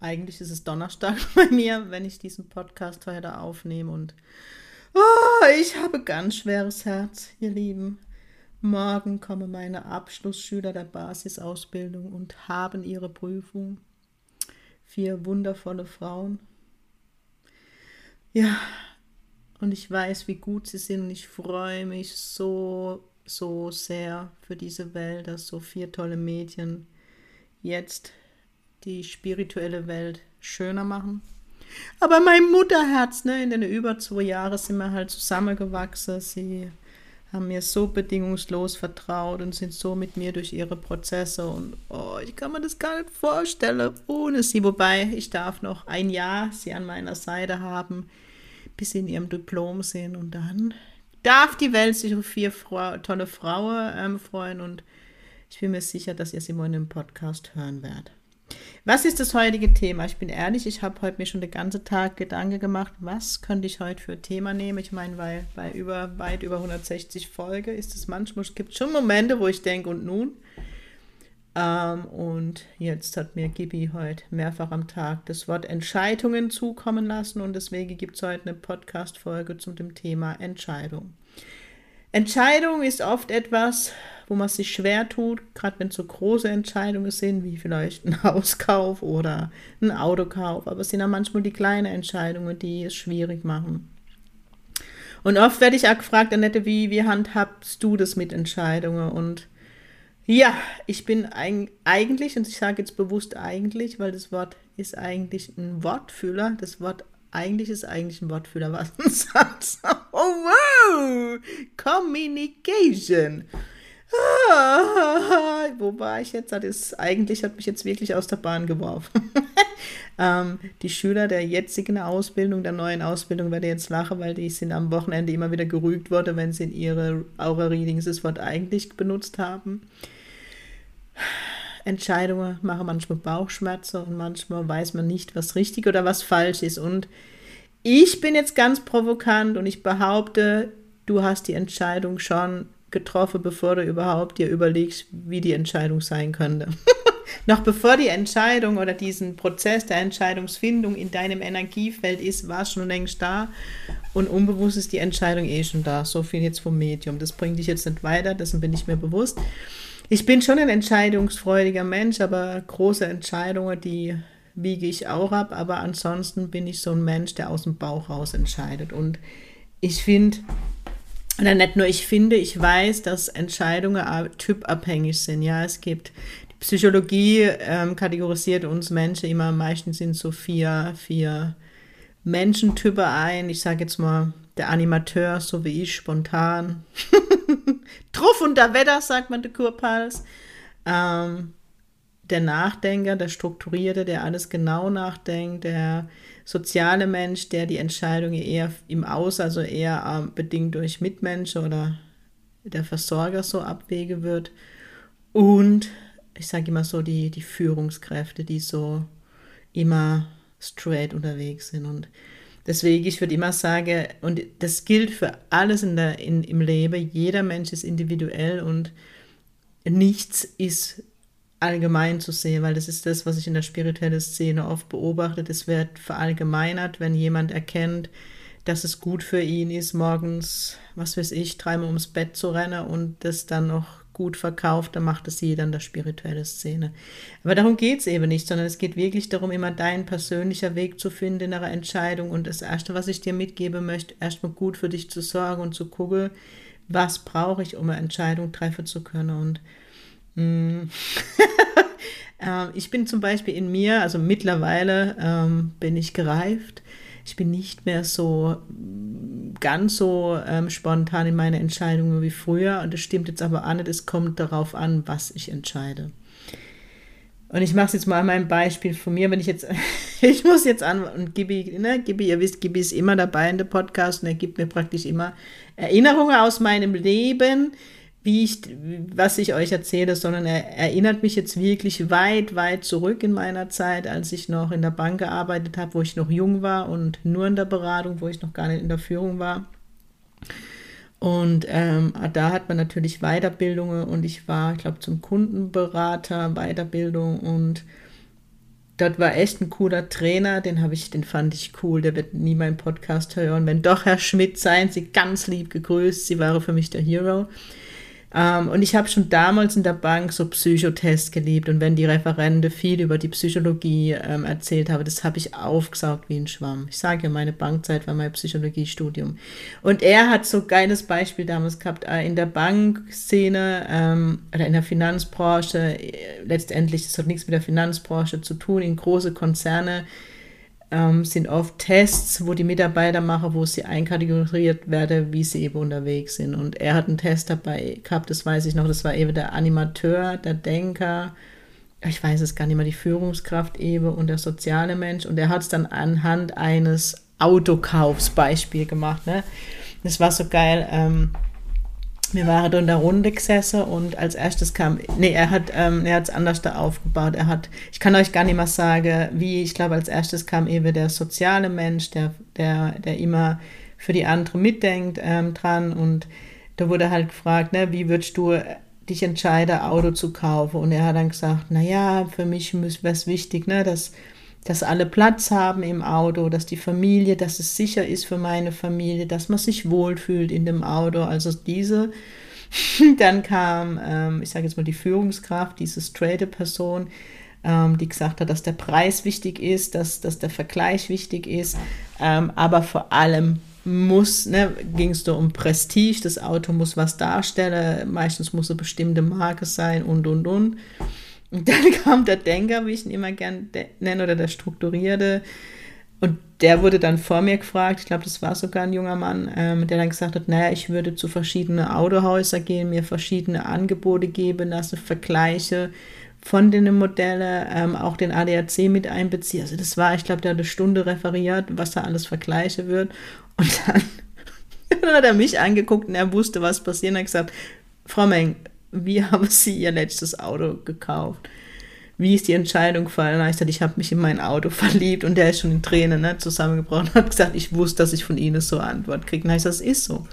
Eigentlich ist es Donnerstag bei mir, wenn ich diesen Podcast heute aufnehme und oh, ich habe ganz schweres Herz, ihr Lieben. Morgen kommen meine Abschlussschüler der Basisausbildung und haben ihre Prüfung. Vier wundervolle Frauen. Ja, und ich weiß, wie gut sie sind und ich freue mich so so sehr für diese Welt, dass so vier tolle Mädchen jetzt die spirituelle Welt schöner machen. Aber mein Mutterherz, ne, in den über zwei Jahren sind wir halt zusammengewachsen. Sie haben mir so bedingungslos vertraut und sind so mit mir durch ihre Prozesse und oh, ich kann mir das gar nicht vorstellen ohne sie. Wobei ich darf noch ein Jahr sie an meiner Seite haben, bis sie in ihrem Diplom sind und dann darf die Welt sich auf vier Frau, tolle Frauen ähm, freuen und ich bin mir sicher, dass ihr sie mal in dem Podcast hören werdet. Was ist das heutige Thema? Ich bin ehrlich, ich habe heute mir schon den ganzen Tag Gedanken gemacht, was könnte ich heute für Thema nehmen? Ich meine, weil bei über, weit über 160 Folgen ist es manchmal, es gibt schon Momente, wo ich denke, und nun? Ähm, und jetzt hat mir Gibi heute mehrfach am Tag das Wort Entscheidungen zukommen lassen und deswegen gibt es heute eine Podcast-Folge zum dem Thema Entscheidung. Entscheidung ist oft etwas, wo man sich schwer tut, gerade wenn es so große Entscheidungen sind, wie vielleicht ein Hauskauf oder ein Autokauf. Aber es sind auch manchmal die kleinen Entscheidungen, die es schwierig machen. Und oft werde ich auch gefragt, Annette, wie, wie handhabst du das mit Entscheidungen? Und ja, ich bin eigentlich, und ich sage jetzt bewusst eigentlich, weil das Wort ist eigentlich ein Wortfühler. Das Wort eigentlich ist eigentlich ein Wortfühler, was ein Satz. Communication. Ah, wo war ich jetzt? Das eigentlich hat mich jetzt wirklich aus der Bahn geworfen. ähm, die Schüler der jetzigen Ausbildung, der neuen Ausbildung, werde jetzt lachen, weil die sind am Wochenende immer wieder gerügt worden, wenn sie in ihre Aura-Readings das Wort eigentlich benutzt haben. Entscheidungen machen manchmal Bauchschmerzen und manchmal weiß man nicht, was richtig oder was falsch ist. Und ich bin jetzt ganz provokant und ich behaupte, du hast die Entscheidung schon getroffen, bevor du überhaupt dir überlegst, wie die Entscheidung sein könnte. Noch bevor die Entscheidung oder diesen Prozess der Entscheidungsfindung in deinem Energiefeld ist, war es schon längst da und unbewusst ist die Entscheidung eh schon da. So viel jetzt vom Medium. Das bringt dich jetzt nicht weiter, dessen bin ich mir bewusst. Ich bin schon ein entscheidungsfreudiger Mensch, aber große Entscheidungen, die wiege ich auch ab. Aber ansonsten bin ich so ein Mensch, der aus dem Bauch raus entscheidet. Und ich finde, oder nicht nur ich finde, ich weiß, dass Entscheidungen typabhängig sind. Ja, es gibt die Psychologie ähm, kategorisiert uns Menschen immer meistens in so vier, vier Menschentypen ein. Ich sage jetzt mal, der Animateur, so wie ich, spontan. Truff unter Wetter, sagt man der Kurpals. Ähm, der Nachdenker, der Strukturierte, der alles genau nachdenkt, der soziale Mensch, der die Entscheidungen eher im Aus, also eher ähm, bedingt durch Mitmenschen oder der Versorger so abwege wird. Und ich sage immer so, die, die Führungskräfte, die so immer straight unterwegs sind. Und Deswegen, ich würde immer sagen, und das gilt für alles in der, in, im Leben, jeder Mensch ist individuell und nichts ist allgemein zu sehen, weil das ist das, was ich in der spirituellen Szene oft beobachte. Das wird verallgemeinert, wenn jemand erkennt, dass es gut für ihn ist, morgens, was weiß ich, dreimal ums Bett zu rennen und das dann noch gut verkauft, dann macht es jeder in der spirituellen Szene. Aber darum geht es eben nicht, sondern es geht wirklich darum, immer deinen persönlicher Weg zu finden in einer Entscheidung. Und das Erste, was ich dir mitgeben möchte, erstmal gut für dich zu sorgen und zu gucken, was brauche ich, um eine Entscheidung treffen zu können. Und ich bin zum Beispiel in mir, also mittlerweile ähm, bin ich gereift ich bin nicht mehr so ganz so ähm, spontan in meine Entscheidungen wie früher. Und das stimmt jetzt aber an, es kommt darauf an, was ich entscheide. Und ich mache es jetzt mal an meinem Beispiel von mir, wenn ich jetzt, ich muss jetzt an, und Gibi, ne, Gibi, ihr wisst, Gibi ist immer dabei in der Podcast und er gibt mir praktisch immer Erinnerungen aus meinem Leben, wie ich, was ich euch erzähle, sondern er erinnert mich jetzt wirklich weit, weit zurück in meiner Zeit, als ich noch in der Bank gearbeitet habe, wo ich noch jung war und nur in der Beratung, wo ich noch gar nicht in der Führung war. Und ähm, da hat man natürlich Weiterbildungen und ich war, ich glaube, zum Kundenberater, Weiterbildung und dort war echt ein cooler Trainer, den habe ich, den fand ich cool, der wird nie meinen Podcast hören. Wenn doch, Herr Schmidt, seien Sie ganz lieb gegrüßt, Sie waren für mich der Hero. Ähm, und ich habe schon damals in der Bank so Psychotests geliebt und wenn die Referente viel über die Psychologie ähm, erzählt haben, das habe ich aufgesaugt wie ein Schwamm. Ich sage ja, meine Bankzeit war mein Psychologiestudium. Und er hat so ein geiles Beispiel damals gehabt äh, in der Bankszene ähm, oder in der Finanzbranche. Äh, letztendlich, das hat nichts mit der Finanzbranche zu tun, in große Konzerne ähm, sind oft Tests, wo die Mitarbeiter machen, wo sie einkategoriert werden, wie sie eben unterwegs sind. Und er hat einen Test dabei gehabt, das weiß ich noch, das war eben der Animateur, der Denker, ich weiß es gar nicht mehr, die Führungskraft eben und der soziale Mensch. Und er hat es dann anhand eines Autokaufsbeispiel gemacht. Ne? Das war so geil. Ähm, wir waren da in der Runde gesessen und als erstes kam, nee, er hat ähm, er es anders da aufgebaut. Er hat, ich kann euch gar nicht mal sagen, wie, ich glaube, als erstes kam eben der soziale Mensch, der, der, der immer für die andere mitdenkt ähm, dran und da wurde halt gefragt, ne, wie würdest du dich entscheiden, Auto zu kaufen? Und er hat dann gesagt, naja, für mich wäre es wichtig, ne, dass dass alle Platz haben im Auto, dass die Familie, dass es sicher ist für meine Familie, dass man sich wohlfühlt in dem Auto. Also diese. Dann kam, ähm, ich sage jetzt mal, die Führungskraft, diese straighte Person, ähm, die gesagt hat, dass der Preis wichtig ist, dass, dass der Vergleich wichtig ist, ähm, aber vor allem muss, ne, ging es da um Prestige, das Auto muss was darstellen, meistens muss eine bestimmte Marke sein und, und, und. Und dann kam der Denker, wie ich ihn immer gern nenne, oder der Strukturierte. Und der wurde dann vor mir gefragt, ich glaube, das war sogar ein junger Mann, ähm, der dann gesagt hat, naja, ich würde zu verschiedenen Autohäusern gehen, mir verschiedene Angebote geben lassen, Vergleiche von den Modellen, ähm, auch den ADAC mit einbeziehen. Also das war, ich glaube, der hat eine Stunde referiert, was da alles Vergleiche wird. Und dann, dann hat er mich angeguckt und er wusste, was passiert und hat gesagt, Frau Meng, wie haben Sie Ihr letztes Auto gekauft? Wie ist die Entscheidung gefallen? Ich ich habe mich in mein Auto verliebt und der ist schon in Tränen ne, zusammengebrochen und hat gesagt, ich wusste, dass ich von Ihnen so Antwort kriege. Und ich das ist so.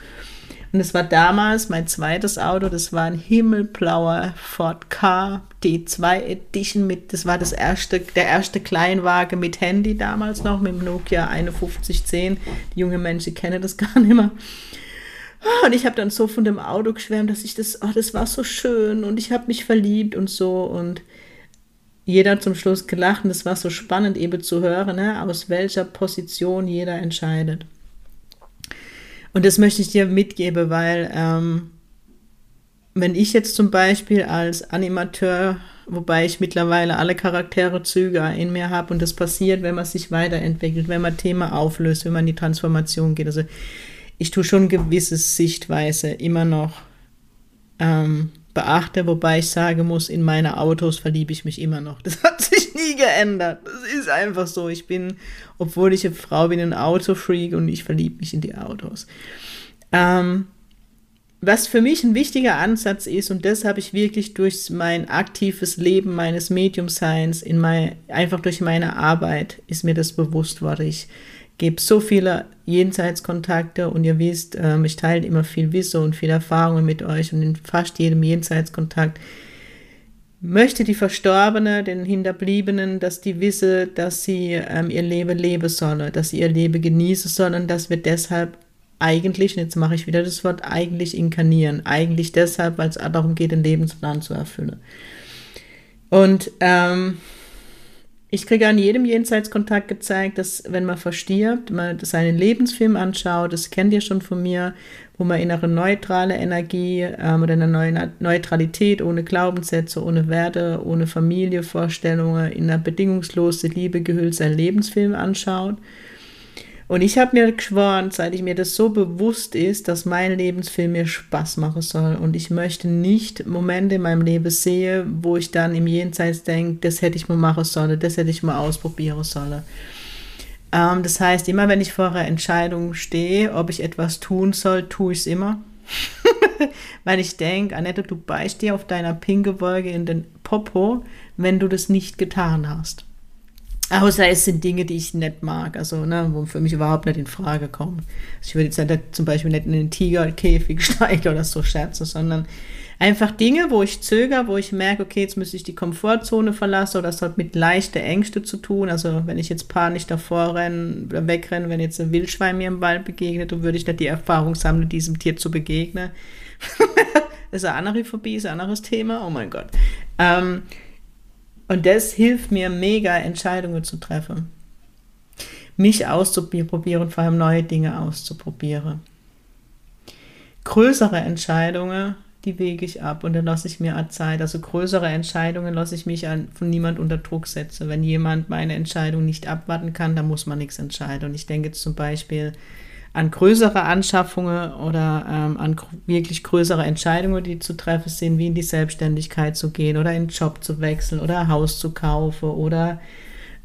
Und es war damals mein zweites Auto, das war ein himmelblauer Ford K D2 Edition mit, das war das erste, der erste Kleinwagen mit Handy damals noch, mit dem Nokia 5110. Die jungen Menschen kennen das gar nicht mehr. Und ich habe dann so von dem Auto geschwärmt, dass ich das, oh, das war so schön und ich habe mich verliebt und so. Und jeder zum Schluss gelacht und es war so spannend eben zu hören, ne, aus welcher Position jeder entscheidet. Und das möchte ich dir mitgeben, weil ähm, wenn ich jetzt zum Beispiel als Animateur, wobei ich mittlerweile alle Charaktere Züge in mir habe und das passiert, wenn man sich weiterentwickelt, wenn man Thema auflöst, wenn man in die Transformation geht. Also ich tue schon gewisse Sichtweise immer noch ähm, beachte, wobei ich sagen muss, in meine Autos verliebe ich mich immer noch. Das hat sich nie geändert. Das ist einfach so. Ich bin, obwohl ich eine Frau bin, ein Autofreak und ich verliebe mich in die Autos. Ähm, was für mich ein wichtiger Ansatz ist, und das habe ich wirklich durch mein aktives Leben meines Medium-Science, einfach durch meine Arbeit, ist mir das bewusst worden. Ich gebe so viele Jenseitskontakte und ihr wisst, ähm, ich teile immer viel Wissen und viel Erfahrungen mit euch und in fast jedem Jenseitskontakt möchte die Verstorbene, den Hinterbliebenen, dass die wisse, dass sie ähm, ihr Leben leben sollen, dass sie ihr Leben genießen sollen, dass wir deshalb eigentlich, und jetzt mache ich wieder das Wort eigentlich inkarnieren, eigentlich deshalb, weil es darum geht, den Lebensplan zu erfüllen. Und ähm, ich kriege an jedem Jenseitskontakt gezeigt, dass wenn man verstirbt, man seinen Lebensfilm anschaut, das kennt ihr schon von mir, wo man in eine neutrale Energie ähm, oder eine neue Neutralität, ohne Glaubenssätze, ohne Werte, ohne Familie, Vorstellungen, in einer bedingungslosen Liebe gehüllt seinen Lebensfilm anschaut. Und ich habe mir geschworen, seit ich mir das so bewusst ist, dass mein Lebensfilm mir Spaß machen soll. Und ich möchte nicht Momente in meinem Leben sehen, wo ich dann im Jenseits denke, das hätte ich mal machen sollen, das hätte ich mal ausprobieren sollen. Ähm, das heißt, immer wenn ich vor einer Entscheidung stehe, ob ich etwas tun soll, tue ich es immer. Weil ich denke, Annette, du beißt dir auf deiner pinke Wolke in den Popo, wenn du das nicht getan hast. Außer es sind Dinge, die ich nicht mag, also ne, wo für mich überhaupt nicht in Frage kommen. Also ich würde jetzt nicht, zum Beispiel nicht in den Tigerkäfig steigen oder so scherzen, sondern einfach Dinge, wo ich zögere, wo ich merke, okay, jetzt müsste ich die Komfortzone verlassen oder das hat mit leichten Ängste zu tun. Also wenn ich jetzt panisch davor renne oder wegrenne, wenn jetzt ein Wildschwein mir im Wald begegnet, dann würde ich nicht die Erfahrung sammeln, diesem Tier zu begegnen. das ist eine andere Phobie, ist ein anderes Thema. Oh mein Gott. Ähm, und das hilft mir mega, Entscheidungen zu treffen. Mich auszuprobieren, vor allem neue Dinge auszuprobieren. Größere Entscheidungen, die wege ich ab und dann lasse ich mir Zeit. Also größere Entscheidungen lasse ich mich an, von niemand unter Druck setzen. Wenn jemand meine Entscheidung nicht abwarten kann, dann muss man nichts entscheiden. Und ich denke zum Beispiel an größere Anschaffungen oder ähm, an wirklich größere Entscheidungen, die zu treffen sind, wie in die Selbstständigkeit zu gehen oder in den Job zu wechseln oder ein Haus zu kaufen oder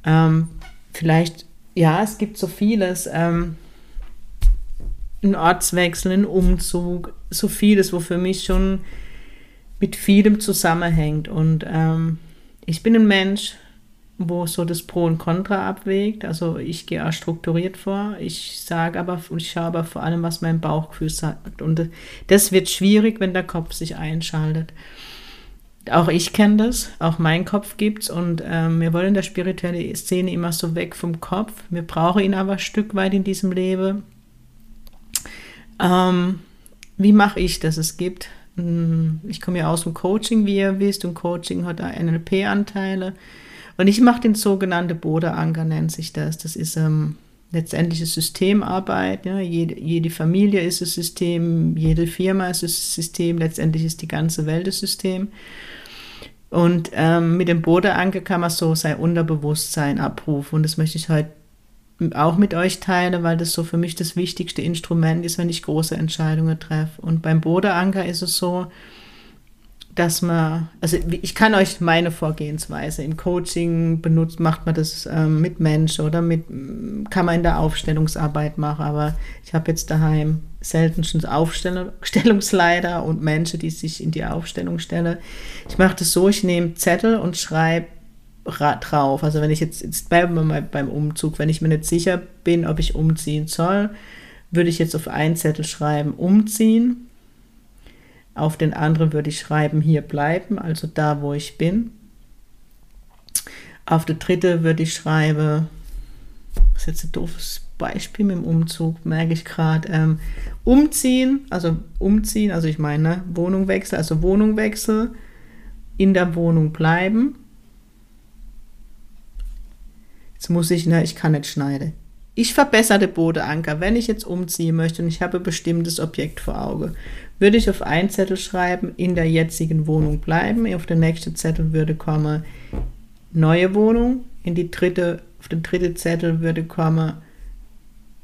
ähm, vielleicht, ja, es gibt so vieles, ähm, ein Ortswechsel, ein Umzug, so vieles, wo für mich schon mit vielem zusammenhängt. Und ähm, ich bin ein Mensch, wo so das Pro und Contra abwägt. Also ich gehe auch strukturiert vor. Ich sage aber und ich schaue aber vor allem, was mein Bauchgefühl sagt. Und das wird schwierig, wenn der Kopf sich einschaltet. Auch ich kenne das, auch mein Kopf gibt's und ähm, wir wollen der spirituelle Szene immer so weg vom Kopf. Wir brauchen ihn aber ein Stück weit in diesem Leben. Ähm, wie mache ich das? Es gibt, hm, ich komme ja aus dem Coaching, wie ihr wisst, und Coaching hat NLP-Anteile. Und ich mache den sogenannten Bodeanker, nennt sich das. Das ist ähm, letztendlich eine Systemarbeit. Ja. Jede, jede Familie ist ein System, jede Firma ist ein System, letztendlich ist die ganze Welt ein System. Und ähm, mit dem Bodeanker kann man so sein Unterbewusstsein abrufen. Und das möchte ich heute auch mit euch teilen, weil das so für mich das wichtigste Instrument ist, wenn ich große Entscheidungen treffe. Und beim Bodeanker ist es so, dass man, also ich kann euch meine Vorgehensweise im Coaching benutzt, macht man das ähm, mit Menschen oder mit, kann man in der Aufstellungsarbeit machen, aber ich habe jetzt daheim selten schon Aufstellungsleiter und Menschen, die sich in die Aufstellung stellen. Ich mache das so, ich nehme Zettel und schreibe drauf. Also wenn ich jetzt, jetzt bleiben wir mal beim Umzug, wenn ich mir nicht sicher bin, ob ich umziehen soll, würde ich jetzt auf einen Zettel schreiben, umziehen auf den anderen würde ich schreiben, hier bleiben, also da, wo ich bin. Auf der dritte würde ich schreiben, das ist jetzt ein doofes Beispiel mit dem Umzug, merke ich gerade, ähm, umziehen, also umziehen, also ich meine Wohnung wechseln, also Wohnung wechseln, in der Wohnung bleiben. Jetzt muss ich, ne, ich kann nicht schneiden. Ich verbesserte Bodeanker, wenn ich jetzt umziehen möchte und ich habe ein bestimmtes Objekt vor Auge, würde ich auf einen Zettel schreiben, in der jetzigen Wohnung bleiben. Auf den nächsten Zettel würde kommen neue Wohnung. In die dritte, auf den dritten Zettel würde kommen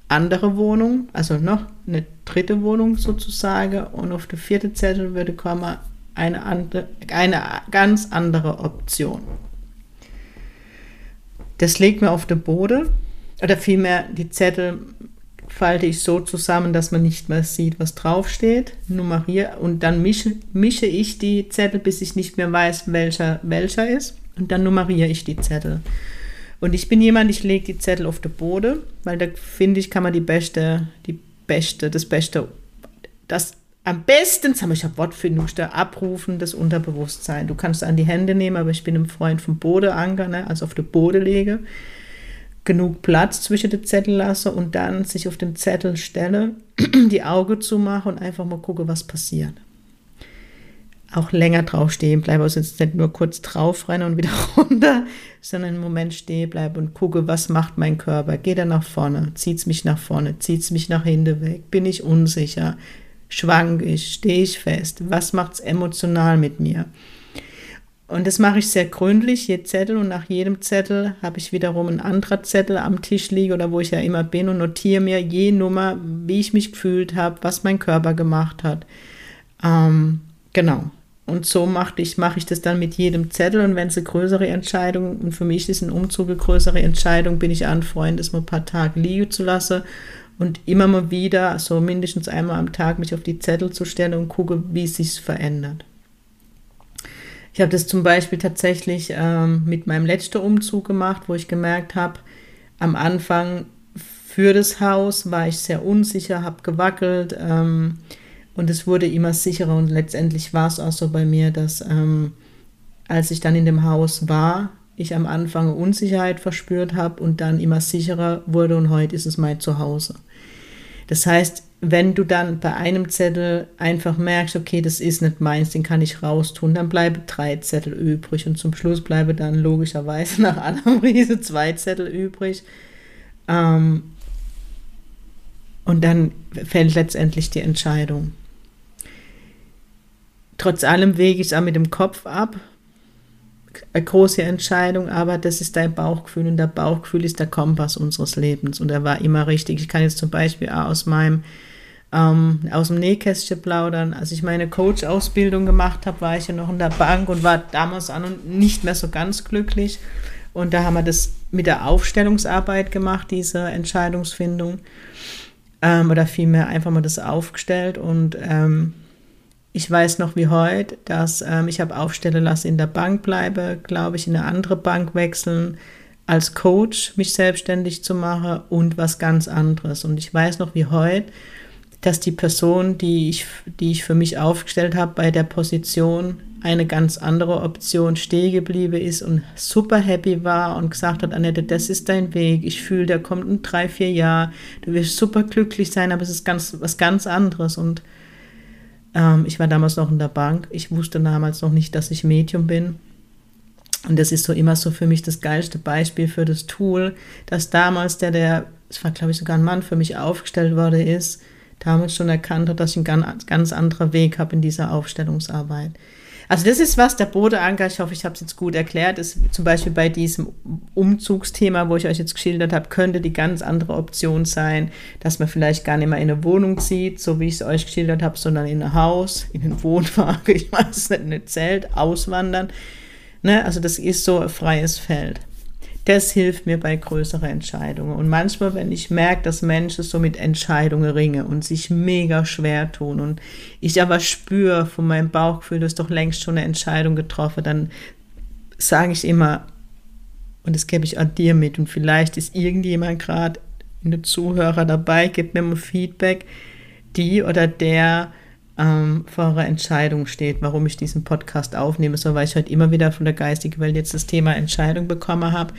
andere Wohnung, also noch eine dritte Wohnung sozusagen. Und auf den vierten Zettel würde kommen eine, andere, eine ganz andere Option. Das legt mir auf den Boden oder vielmehr die Zettel falte ich so zusammen, dass man nicht mehr sieht, was draufsteht, nummeriere und dann mische, mische ich die Zettel, bis ich nicht mehr weiß, welcher welcher ist und dann nummeriere ich die Zettel. Und ich bin jemand, ich lege die Zettel auf den Boden, weil da finde ich, kann man die beste, die beste, das beste, das am besten, jetzt habe ich ein Wortfindung, abrufen, das Unterbewusstsein. Du kannst an die Hände nehmen, aber ich bin ein Freund vom Bodeanker, ne, also auf den Boden lege genug Platz zwischen den Zettel lasse und dann sich auf den Zettel stelle, die Augen zumache und einfach mal gucke, was passiert. Auch länger drauf stehen bleibe, also jetzt nicht nur kurz drauf rennen und wieder runter, sondern einen Moment stehen bleibe und gucke, was macht mein Körper. Geht er nach vorne? Zieht es mich nach vorne? Zieht es mich nach hinten weg? Bin ich unsicher? Schwank ich? Stehe ich fest? Was macht es emotional mit mir? Und das mache ich sehr gründlich, je Zettel und nach jedem Zettel habe ich wiederum einen anderen Zettel am Tisch liegen oder wo ich ja immer bin und notiere mir je Nummer, wie ich mich gefühlt habe, was mein Körper gemacht hat. Ähm, genau. Und so mache ich, mache ich das dann mit jedem Zettel und wenn es eine größere Entscheidung, und für mich ist ein Umzug eine größere Entscheidung, bin ich an Freund, das mal ein paar Tage liegen zu lassen und immer mal wieder, so mindestens einmal am Tag, mich auf die Zettel zu stellen und gucke, wie es sich verändert. Ich habe das zum Beispiel tatsächlich ähm, mit meinem letzten Umzug gemacht, wo ich gemerkt habe, am Anfang für das Haus war ich sehr unsicher, habe gewackelt ähm, und es wurde immer sicherer und letztendlich war es auch so bei mir, dass ähm, als ich dann in dem Haus war, ich am Anfang Unsicherheit verspürt habe und dann immer sicherer wurde und heute ist es mein Zuhause. Das heißt, wenn du dann bei einem Zettel einfach merkst, okay, das ist nicht meins, den kann ich raustun, dann bleiben drei Zettel übrig und zum Schluss bleiben dann logischerweise nach Annemarie zwei Zettel übrig. Ähm, und dann fällt letztendlich die Entscheidung. Trotz allem wege ich es auch mit dem Kopf ab. Eine große Entscheidung, aber das ist dein Bauchgefühl und der Bauchgefühl ist der Kompass unseres Lebens und er war immer richtig. Ich kann jetzt zum Beispiel auch aus meinem ähm, aus dem Nähkästchen plaudern. Als ich meine Coach-Ausbildung gemacht habe, war ich ja noch in der Bank und war damals an und nicht mehr so ganz glücklich. Und da haben wir das mit der Aufstellungsarbeit gemacht, diese Entscheidungsfindung. Ähm, oder vielmehr einfach mal das aufgestellt. Und ähm, ich weiß noch wie heute, dass ähm, ich habe aufstellen lassen, in der Bank bleibe, glaube ich, in eine andere Bank wechseln, als Coach mich selbstständig zu machen und was ganz anderes. Und ich weiß noch wie heute, dass die Person, die ich, die ich für mich aufgestellt habe, bei der Position eine ganz andere Option stehen geblieben ist und super happy war und gesagt hat, Annette, das ist dein Weg. Ich fühle, der kommt in drei, vier Jahren. Du wirst super glücklich sein, aber es ist ganz, was ganz anderes. Und ähm, ich war damals noch in der Bank. Ich wusste damals noch nicht, dass ich Medium bin. Und das ist so immer so für mich das geilste Beispiel für das Tool, dass damals der, der, es war glaube ich sogar ein Mann, für mich aufgestellt worden ist, damals schon erkannt hat, dass ich einen ganz, ganz anderen Weg habe in dieser Aufstellungsarbeit. Also das ist was, der Bodeanker, ich hoffe, ich habe es jetzt gut erklärt, ist zum Beispiel bei diesem Umzugsthema, wo ich euch jetzt geschildert habe, könnte die ganz andere Option sein, dass man vielleicht gar nicht mehr in eine Wohnung zieht, so wie ich es euch geschildert habe, sondern in ein Haus, in einen Wohnwagen, ich weiß es nicht, in ein Zelt, auswandern. Ne? Also das ist so ein freies Feld das hilft mir bei größeren Entscheidungen. Und manchmal, wenn ich merke, dass Menschen so mit Entscheidungen ringen und sich mega schwer tun und ich aber spüre von meinem Bauchgefühl, du hast doch längst schon eine Entscheidung getroffen, dann sage ich immer, und das gebe ich auch dir mit, und vielleicht ist irgendjemand gerade in der Zuhörer dabei, gibt mir mal Feedback, die oder der ähm, vor einer Entscheidung steht, warum ich diesen Podcast aufnehme, so weil ich heute immer wieder von der geistigen Welt jetzt das Thema Entscheidung bekommen habe.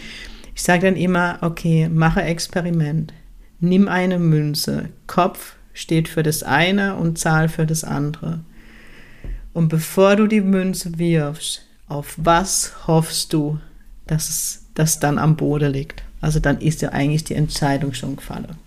Ich sage dann immer, okay, mache Experiment. Nimm eine Münze. Kopf steht für das eine und Zahl für das andere. Und bevor du die Münze wirfst, auf was hoffst du, dass das dann am Boden liegt? Also dann ist ja eigentlich die Entscheidung schon gefallen.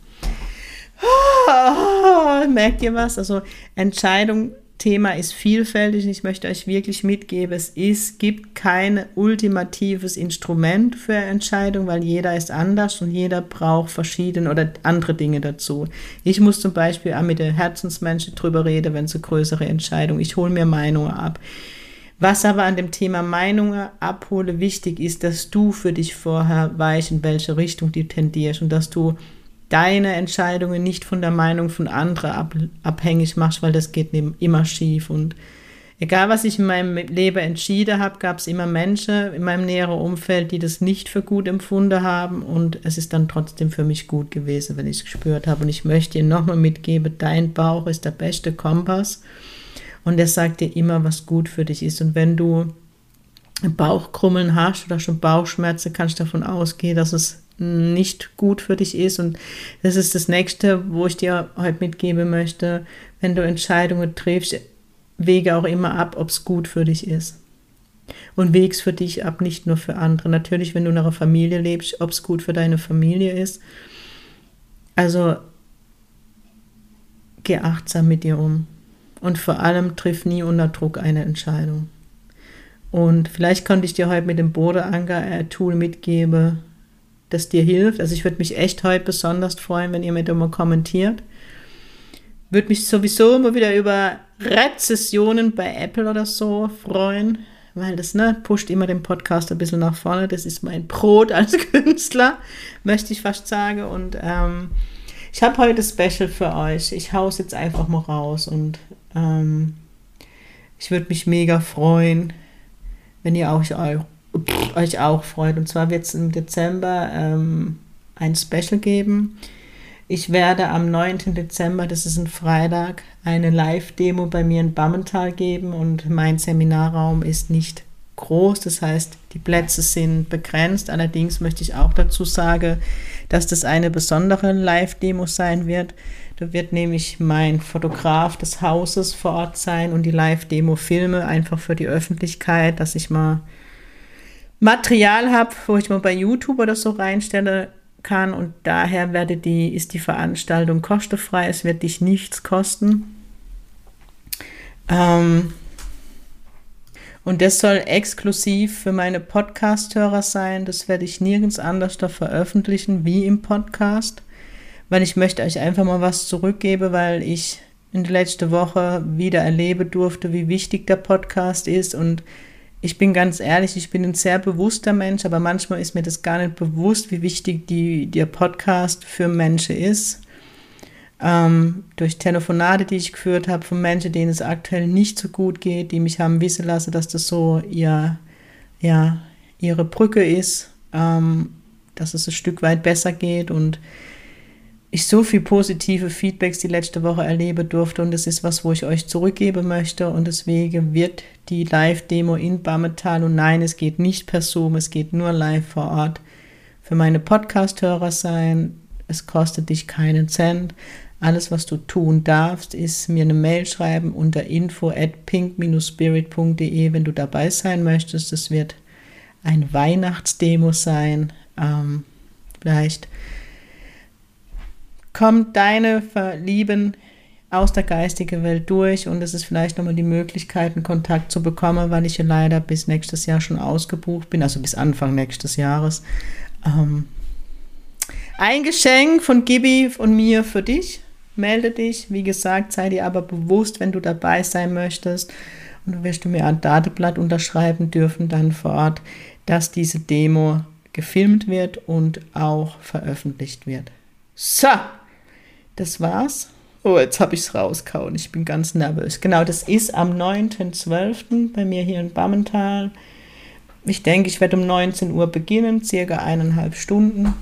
Merkt ihr was? Also Entscheidung, Thema ist vielfältig. Ich möchte euch wirklich mitgeben, es ist, gibt kein ultimatives Instrument für Entscheidung, weil jeder ist anders und jeder braucht verschiedene oder andere Dinge dazu. Ich muss zum Beispiel auch mit den Herzensmenschen drüber reden, wenn es eine größere Entscheidung. Ich hole mir Meinungen ab. Was aber an dem Thema Meinungen abhole wichtig ist, dass du für dich vorher weißt, in welche Richtung du tendierst und dass du deine Entscheidungen nicht von der Meinung von anderen ab, abhängig machst, weil das geht immer schief. Und egal, was ich in meinem Leben entschieden habe, gab es immer Menschen in meinem näheren Umfeld, die das nicht für gut empfunden haben. Und es ist dann trotzdem für mich gut gewesen, wenn ich es gespürt habe. Und ich möchte dir nochmal mitgeben, dein Bauch ist der beste Kompass. Und er sagt dir immer, was gut für dich ist. Und wenn du Bauchkrummeln hast oder schon Bauchschmerzen, kannst du davon ausgehen, dass es nicht gut für dich ist. Und das ist das nächste, wo ich dir heute mitgeben möchte. Wenn du Entscheidungen triffst, wege auch immer ab, ob es gut für dich ist. Und weg's für dich ab, nicht nur für andere. Natürlich, wenn du in einer Familie lebst, ob es gut für deine Familie ist. Also geh achtsam mit dir um. Und vor allem triff nie unter Druck eine Entscheidung. Und vielleicht konnte ich dir heute mit dem Bodeanker-Tool mitgeben, das dir hilft. Also ich würde mich echt heute besonders freuen, wenn ihr mir da mal kommentiert. Würde mich sowieso immer wieder über Rezessionen bei Apple oder so freuen, weil das ne, pusht immer den Podcast ein bisschen nach vorne. Das ist mein Brot als Künstler, möchte ich fast sagen. Und ähm, ich habe heute Special für euch. Ich haue es jetzt einfach mal raus und ähm, ich würde mich mega freuen, wenn ihr auch, euch auch freut. Und zwar wird es im Dezember ähm, ein Special geben. Ich werde am 9. Dezember, das ist ein Freitag, eine Live-Demo bei mir in Bammental geben und mein Seminarraum ist nicht groß, das heißt, die Plätze sind begrenzt. Allerdings möchte ich auch dazu sagen, dass das eine besondere Live-Demo sein wird. Da wird nämlich mein Fotograf des Hauses vor Ort sein und die Live-Demo filme einfach für die Öffentlichkeit, dass ich mal Material habe, wo ich mal bei YouTube oder so reinstelle kann und daher werde die, ist die Veranstaltung kostenfrei, es wird dich nichts kosten. Ähm, und das soll exklusiv für meine Podcast-Hörer sein. Das werde ich nirgends anders da veröffentlichen wie im Podcast, weil ich möchte euch einfach mal was zurückgeben, weil ich in der letzten Woche wieder erleben durfte, wie wichtig der Podcast ist und ich bin ganz ehrlich, ich bin ein sehr bewusster Mensch, aber manchmal ist mir das gar nicht bewusst, wie wichtig die, der Podcast für Menschen ist. Ähm, durch Telefonate, die ich geführt habe von Menschen, denen es aktuell nicht so gut geht, die mich haben wissen lassen, dass das so ihr, ja, ihre Brücke ist, ähm, dass es ein Stück weit besser geht und ich so viel positive Feedbacks die letzte Woche erleben durfte und das ist was, wo ich euch zurückgeben möchte und deswegen wird die Live-Demo in Bammetal und nein, es geht nicht per Zoom, es geht nur live vor Ort für meine Podcast-Hörer sein. Es kostet dich keinen Cent. Alles, was du tun darfst, ist mir eine Mail schreiben unter info at pink-spirit.de, wenn du dabei sein möchtest. Es wird ein Weihnachtsdemo sein. Ähm, vielleicht kommt deine Verlieben aus der geistigen Welt durch und es ist vielleicht nochmal die Möglichkeit, einen Kontakt zu bekommen, weil ich ja leider bis nächstes Jahr schon ausgebucht bin, also bis Anfang nächstes Jahres. Ähm, ein Geschenk von Gibi und mir für dich. Melde dich. Wie gesagt, sei dir aber bewusst, wenn du dabei sein möchtest. Und du wirst du mir ein Dateblatt unterschreiben dürfen, dann vor Ort, dass diese Demo gefilmt wird und auch veröffentlicht wird. So, das war's. Oh, jetzt habe ich es rauskauen. Ich bin ganz nervös. Genau, das ist am 9.12. bei mir hier in Bammental. Ich denke, ich werde um 19 Uhr beginnen, circa eineinhalb Stunden.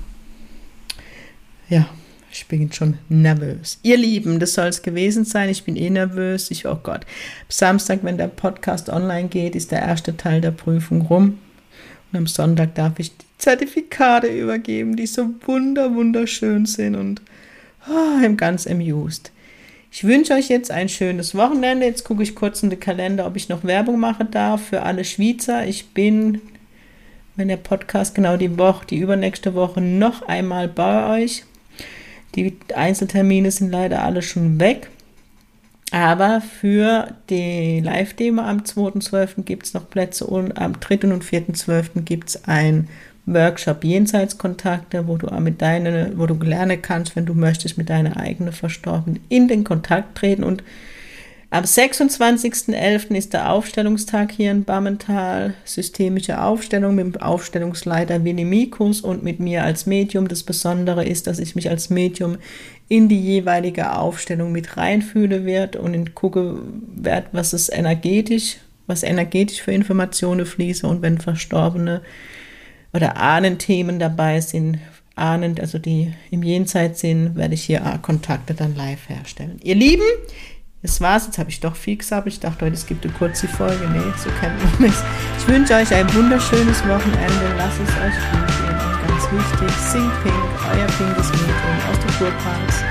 Ja, ich bin schon nervös. Ihr Lieben, das soll es gewesen sein. Ich bin eh nervös. Ich, oh Gott. Samstag, wenn der Podcast online geht, ist der erste Teil der Prüfung rum. Und am Sonntag darf ich die Zertifikate übergeben, die so wunder, wunderschön sind und oh, I'm ganz amused. Ich wünsche euch jetzt ein schönes Wochenende. Jetzt gucke ich kurz in den Kalender, ob ich noch Werbung machen darf für alle Schweizer. Ich bin, wenn der Podcast genau die Woche, die übernächste Woche noch einmal bei euch. Die Einzeltermine sind leider alle schon weg. Aber für die Live-Demo am 2.12. gibt es noch Plätze und am 3. und 4.12. gibt es ein Workshop Jenseitskontakte, wo du mit deinen, wo du lernen kannst, wenn du möchtest, mit deiner eigenen Verstorbenen in den Kontakt treten. Und am 26.11. ist der Aufstellungstag hier in Bammental, systemische Aufstellung mit dem Aufstellungsleiter Winnie Mikus und mit mir als Medium. Das Besondere ist, dass ich mich als Medium in die jeweilige Aufstellung mit reinfühle wird und gucke werde, was ist energetisch, was energetisch für Informationen fließen und wenn Verstorbene oder Ahnenthemen dabei sind, ahnend, also die im Jenseits sind, werde ich hier Kontakte dann live herstellen. Ihr Lieben, das war's. Jetzt habe ich doch viel gesagt. Ich dachte heute, es gibt eine kurze Folge. Nee, so kennt man es. Ich wünsche euch ein wunderschönes Wochenende. Lasst es euch gut gehen. Und ganz wichtig, Sing Pink, euer pinkes Medium aus der Kurparks.